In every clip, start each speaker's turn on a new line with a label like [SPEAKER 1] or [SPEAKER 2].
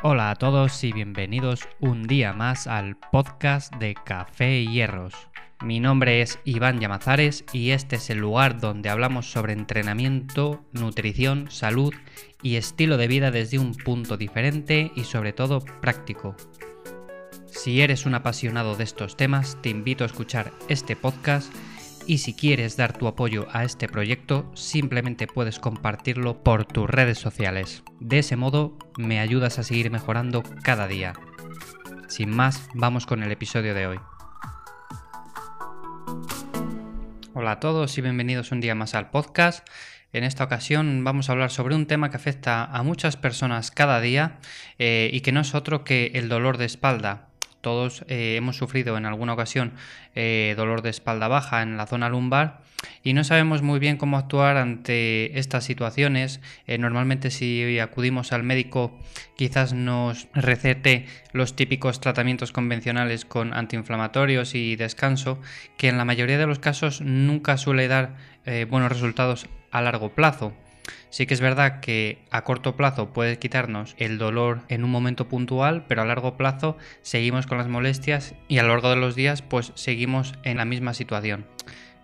[SPEAKER 1] Hola a todos y bienvenidos un día más al podcast de Café y Hierros. Mi nombre es Iván Llamazares y este es el lugar donde hablamos sobre entrenamiento, nutrición, salud y estilo de vida desde un punto diferente y sobre todo práctico. Si eres un apasionado de estos temas, te invito a escuchar este podcast y si quieres dar tu apoyo a este proyecto, simplemente puedes compartirlo por tus redes sociales. De ese modo, me ayudas a seguir mejorando cada día. Sin más, vamos con el episodio de hoy. Hola a todos y bienvenidos un día más al podcast. En esta ocasión vamos a hablar sobre un tema que afecta a muchas personas cada día eh, y que no es otro que el dolor de espalda. Todos eh, hemos sufrido en alguna ocasión eh, dolor de espalda baja en la zona lumbar y no sabemos muy bien cómo actuar ante estas situaciones. Eh, normalmente si acudimos al médico quizás nos recete los típicos tratamientos convencionales con antiinflamatorios y descanso, que en la mayoría de los casos nunca suele dar buenos resultados a largo plazo. Sí que es verdad que a corto plazo puede quitarnos el dolor en un momento puntual, pero a largo plazo seguimos con las molestias y a lo largo de los días pues seguimos en la misma situación.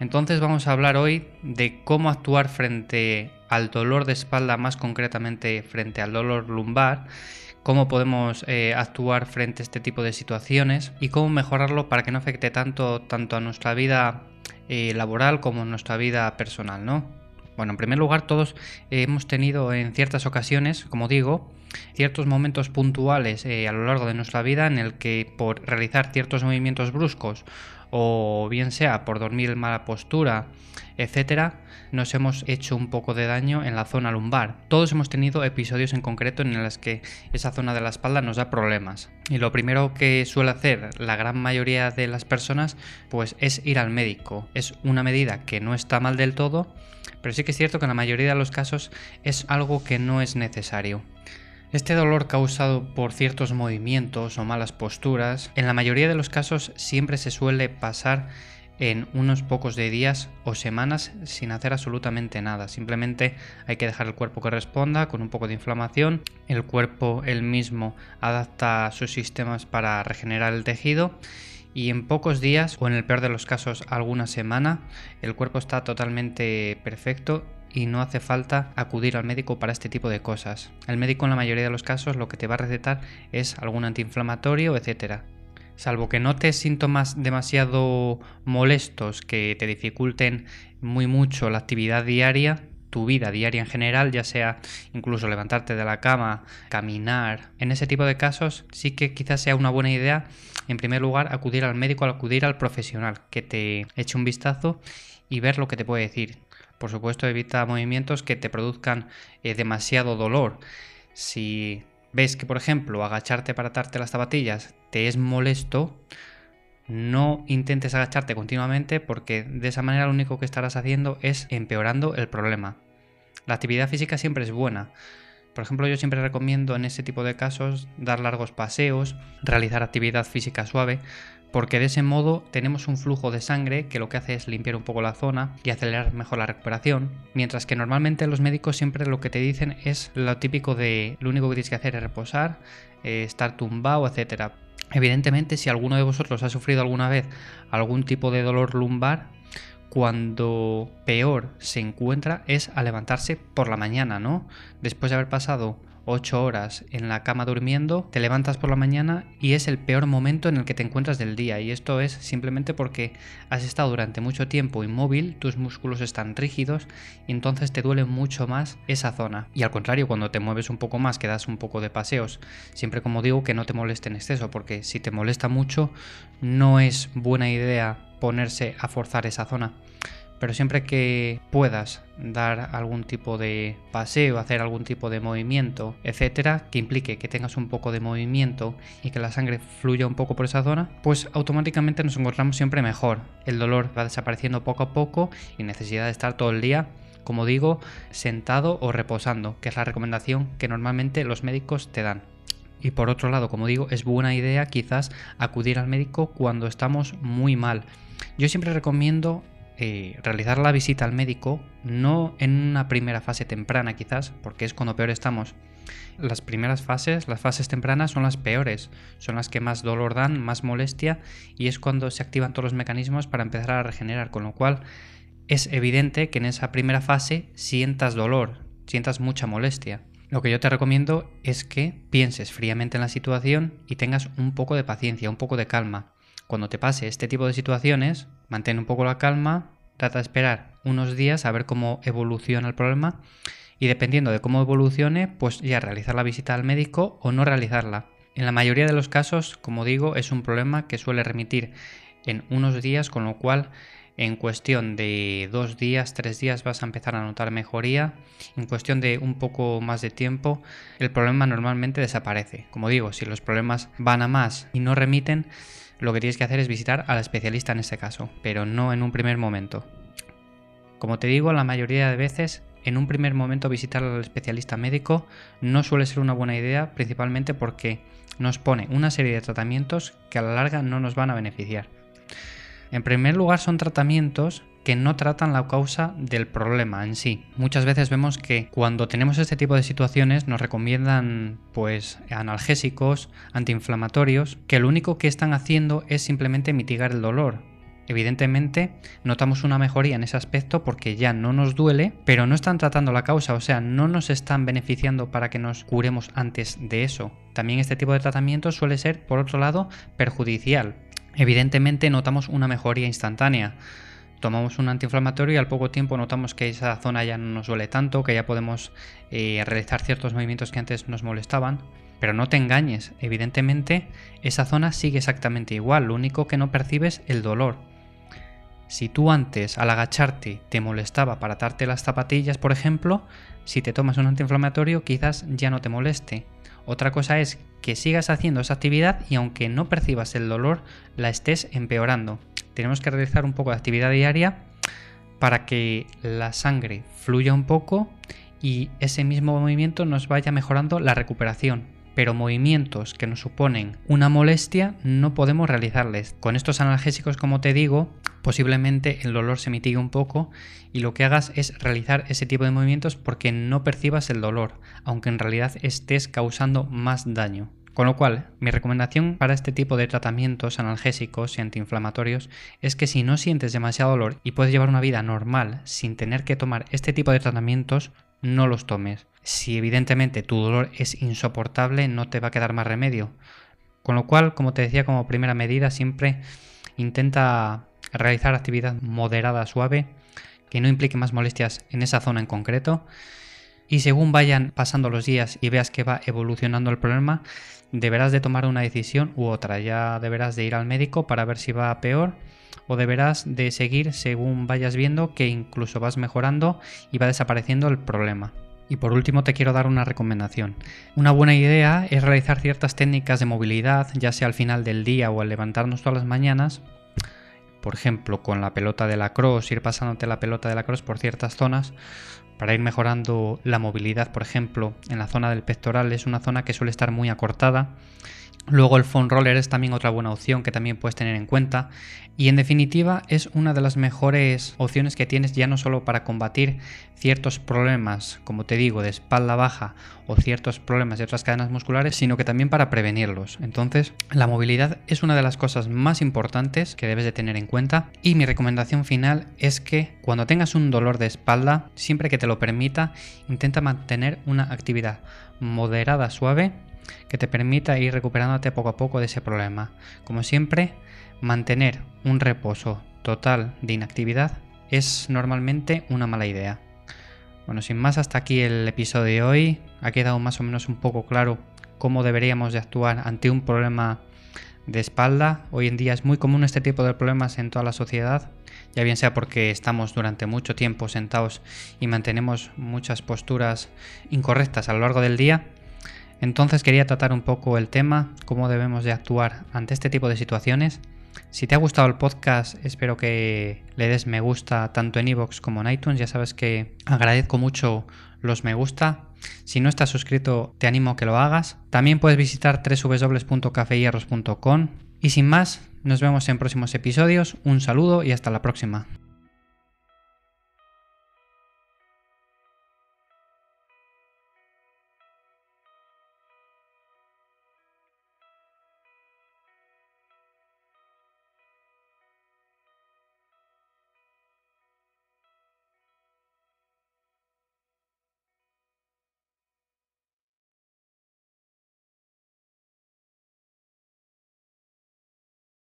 [SPEAKER 1] Entonces vamos a hablar hoy de cómo actuar frente al dolor de espalda, más concretamente frente al dolor lumbar, cómo podemos eh, actuar frente a este tipo de situaciones y cómo mejorarlo para que no afecte tanto, tanto a nuestra vida eh, laboral como a nuestra vida personal, ¿no? Bueno, en primer lugar, todos hemos tenido en ciertas ocasiones, como digo, ciertos momentos puntuales eh, a lo largo de nuestra vida en el que por realizar ciertos movimientos bruscos o bien sea por dormir en mala postura, etcétera, nos hemos hecho un poco de daño en la zona lumbar. Todos hemos tenido episodios en concreto en los que esa zona de la espalda nos da problemas. Y lo primero que suele hacer la gran mayoría de las personas pues es ir al médico. Es una medida que no está mal del todo, pero sí que es cierto que en la mayoría de los casos es algo que no es necesario. Este dolor causado por ciertos movimientos o malas posturas, en la mayoría de los casos siempre se suele pasar en unos pocos de días o semanas sin hacer absolutamente nada. Simplemente hay que dejar el cuerpo que responda con un poco de inflamación. El cuerpo él mismo adapta sus sistemas para regenerar el tejido y en pocos días o en el peor de los casos alguna semana el cuerpo está totalmente perfecto y no hace falta acudir al médico para este tipo de cosas. El médico en la mayoría de los casos lo que te va a recetar es algún antiinflamatorio, etcétera. Salvo que notes síntomas demasiado molestos que te dificulten muy mucho la actividad diaria, tu vida diaria en general, ya sea incluso levantarte de la cama, caminar. En ese tipo de casos sí que quizás sea una buena idea, en primer lugar, acudir al médico, acudir al profesional, que te eche un vistazo y ver lo que te puede decir. Por supuesto, evita movimientos que te produzcan eh, demasiado dolor. Si ves que, por ejemplo, agacharte para atarte las zapatillas te es molesto, no intentes agacharte continuamente porque de esa manera lo único que estarás haciendo es empeorando el problema. La actividad física siempre es buena. Por ejemplo, yo siempre recomiendo en ese tipo de casos dar largos paseos, realizar actividad física suave, porque de ese modo tenemos un flujo de sangre que lo que hace es limpiar un poco la zona y acelerar mejor la recuperación, mientras que normalmente los médicos siempre lo que te dicen es lo típico de lo único que tienes que hacer es reposar, eh, estar tumbado, etc. Evidentemente, si alguno de vosotros ha sufrido alguna vez algún tipo de dolor lumbar, cuando peor se encuentra es a levantarse por la mañana, ¿no? Después de haber pasado 8 horas en la cama durmiendo, te levantas por la mañana y es el peor momento en el que te encuentras del día. Y esto es simplemente porque has estado durante mucho tiempo inmóvil, tus músculos están rígidos y entonces te duele mucho más esa zona. Y al contrario, cuando te mueves un poco más, que das un poco de paseos, siempre como digo que no te moleste en exceso, porque si te molesta mucho, no es buena idea ponerse a forzar esa zona pero siempre que puedas dar algún tipo de paseo, hacer algún tipo de movimiento, etcétera, que implique que tengas un poco de movimiento y que la sangre fluya un poco por esa zona, pues automáticamente nos encontramos siempre mejor. El dolor va desapareciendo poco a poco y necesidad de estar todo el día como digo, sentado o reposando, que es la recomendación que normalmente los médicos te dan. Y por otro lado, como digo, es buena idea quizás acudir al médico cuando estamos muy mal. Yo siempre recomiendo eh, realizar la visita al médico, no en una primera fase temprana quizás, porque es cuando peor estamos, Las primeras fases, las fases tempranas, son las peores, son las que más dolor dan, más molestia y es cuando se activan todos los mecanismos para empezar a regenerar, con lo cual es evidente que en esa primera fase sientas dolor, sientas mucha molestia. Lo que yo te recomiendo es que pienses fríamente en la situación y tengas un poco de paciencia, un poco de calma. Cuando te pase este tipo de situaciones, mantén un poco la calma, trata de esperar unos días a ver cómo evoluciona el problema y dependiendo de cómo evolucione, pues ya realizar la visita al médico o no realizarla. En la mayoría de los casos, como digo, es un problema que suele remitir en unos días, con lo cual en cuestión de dos días, tres días vas a empezar a notar mejoría. En cuestión de un poco más de tiempo, el problema normalmente desaparece. Como digo, si los problemas van a más y no remiten, lo que tienes que hacer es visitar al especialista en este caso, pero no en un primer momento. Como te digo, la mayoría de veces en un primer momento visitar al especialista médico no suele ser una buena idea, principalmente porque nos pone una serie de tratamientos que a la larga no nos van a beneficiar. En primer lugar, son tratamientos que no tratan la causa del problema en sí. Muchas veces vemos que cuando tenemos este tipo de situaciones nos recomiendan pues analgésicos, antiinflamatorios, que lo único que están haciendo es simplemente mitigar el dolor, Evidentemente, notamos una mejoría en ese aspecto porque ya no nos duele, pero no están tratando la causa, o sea, no nos están beneficiando para que nos curemos antes de eso. También este tipo de tratamiento suele ser, por otro lado, perjudicial. Evidentemente, notamos una mejoría instantánea. Tomamos un antiinflamatorio y al poco tiempo notamos que esa zona ya no nos duele tanto, que ya podemos eh, realizar ciertos movimientos que antes nos molestaban. Pero no te engañes, evidentemente esa zona sigue exactamente igual, lo único que no percibes es el dolor. Si tú antes al agacharte te molestaba para atarte las zapatillas, por ejemplo, si te tomas un antiinflamatorio quizás ya no te moleste. Otra cosa es que sigas haciendo esa actividad y aunque no percibas el dolor, la estés empeorando. Tenemos que realizar un poco de actividad diaria para que la sangre fluya un poco y ese mismo movimiento nos vaya mejorando la recuperación pero movimientos que nos suponen una molestia no podemos realizarles. Con estos analgésicos, como te digo, posiblemente el dolor se mitigue un poco y lo que hagas es realizar ese tipo de movimientos porque no percibas el dolor, aunque en realidad estés causando más daño. Con lo cual, mi recomendación para este tipo de tratamientos analgésicos y antiinflamatorios es que si no sientes demasiado dolor y puedes llevar una vida normal sin tener que tomar este tipo de tratamientos, no los tomes. Si evidentemente tu dolor es insoportable, no te va a quedar más remedio. Con lo cual, como te decía, como primera medida, siempre intenta realizar actividad moderada, suave, que no implique más molestias en esa zona en concreto. Y según vayan pasando los días y veas que va evolucionando el problema, deberás de tomar una decisión u otra. Ya deberás de ir al médico para ver si va peor o deberás de seguir según vayas viendo que incluso vas mejorando y va desapareciendo el problema. Y por último te quiero dar una recomendación. Una buena idea es realizar ciertas técnicas de movilidad, ya sea al final del día o al levantarnos todas las mañanas. Por ejemplo, con la pelota de la cross, ir pasándote la pelota de la cross por ciertas zonas para ir mejorando la movilidad, por ejemplo, en la zona del pectoral. Es una zona que suele estar muy acortada Luego el foam roller es también otra buena opción que también puedes tener en cuenta y en definitiva es una de las mejores opciones que tienes ya no solo para combatir ciertos problemas, como te digo, de espalda baja o ciertos problemas de otras cadenas musculares, sino que también para prevenirlos. Entonces, la movilidad es una de las cosas más importantes que debes de tener en cuenta y mi recomendación final es que cuando tengas un dolor de espalda, siempre que te lo permita, intenta mantener una actividad moderada, suave que te permita ir recuperándote poco a poco de ese problema. Como siempre, mantener un reposo total de inactividad es normalmente una mala idea. Bueno, sin más, hasta aquí el episodio de hoy. Ha quedado más o menos un poco claro cómo deberíamos de actuar ante un problema de espalda. Hoy en día es muy común este tipo de problemas en toda la sociedad, ya bien sea porque estamos durante mucho tiempo sentados y mantenemos muchas posturas incorrectas a lo largo del día, entonces quería tratar un poco el tema, cómo debemos de actuar ante este tipo de situaciones. Si te ha gustado el podcast, espero que le des me gusta tanto en iVoox como en iTunes. Ya sabes que agradezco mucho los me gusta. Si no estás suscrito, te animo a que lo hagas. También puedes visitar www.cafehierros.com. Y sin más, nos vemos en próximos episodios. Un saludo y hasta la próxima.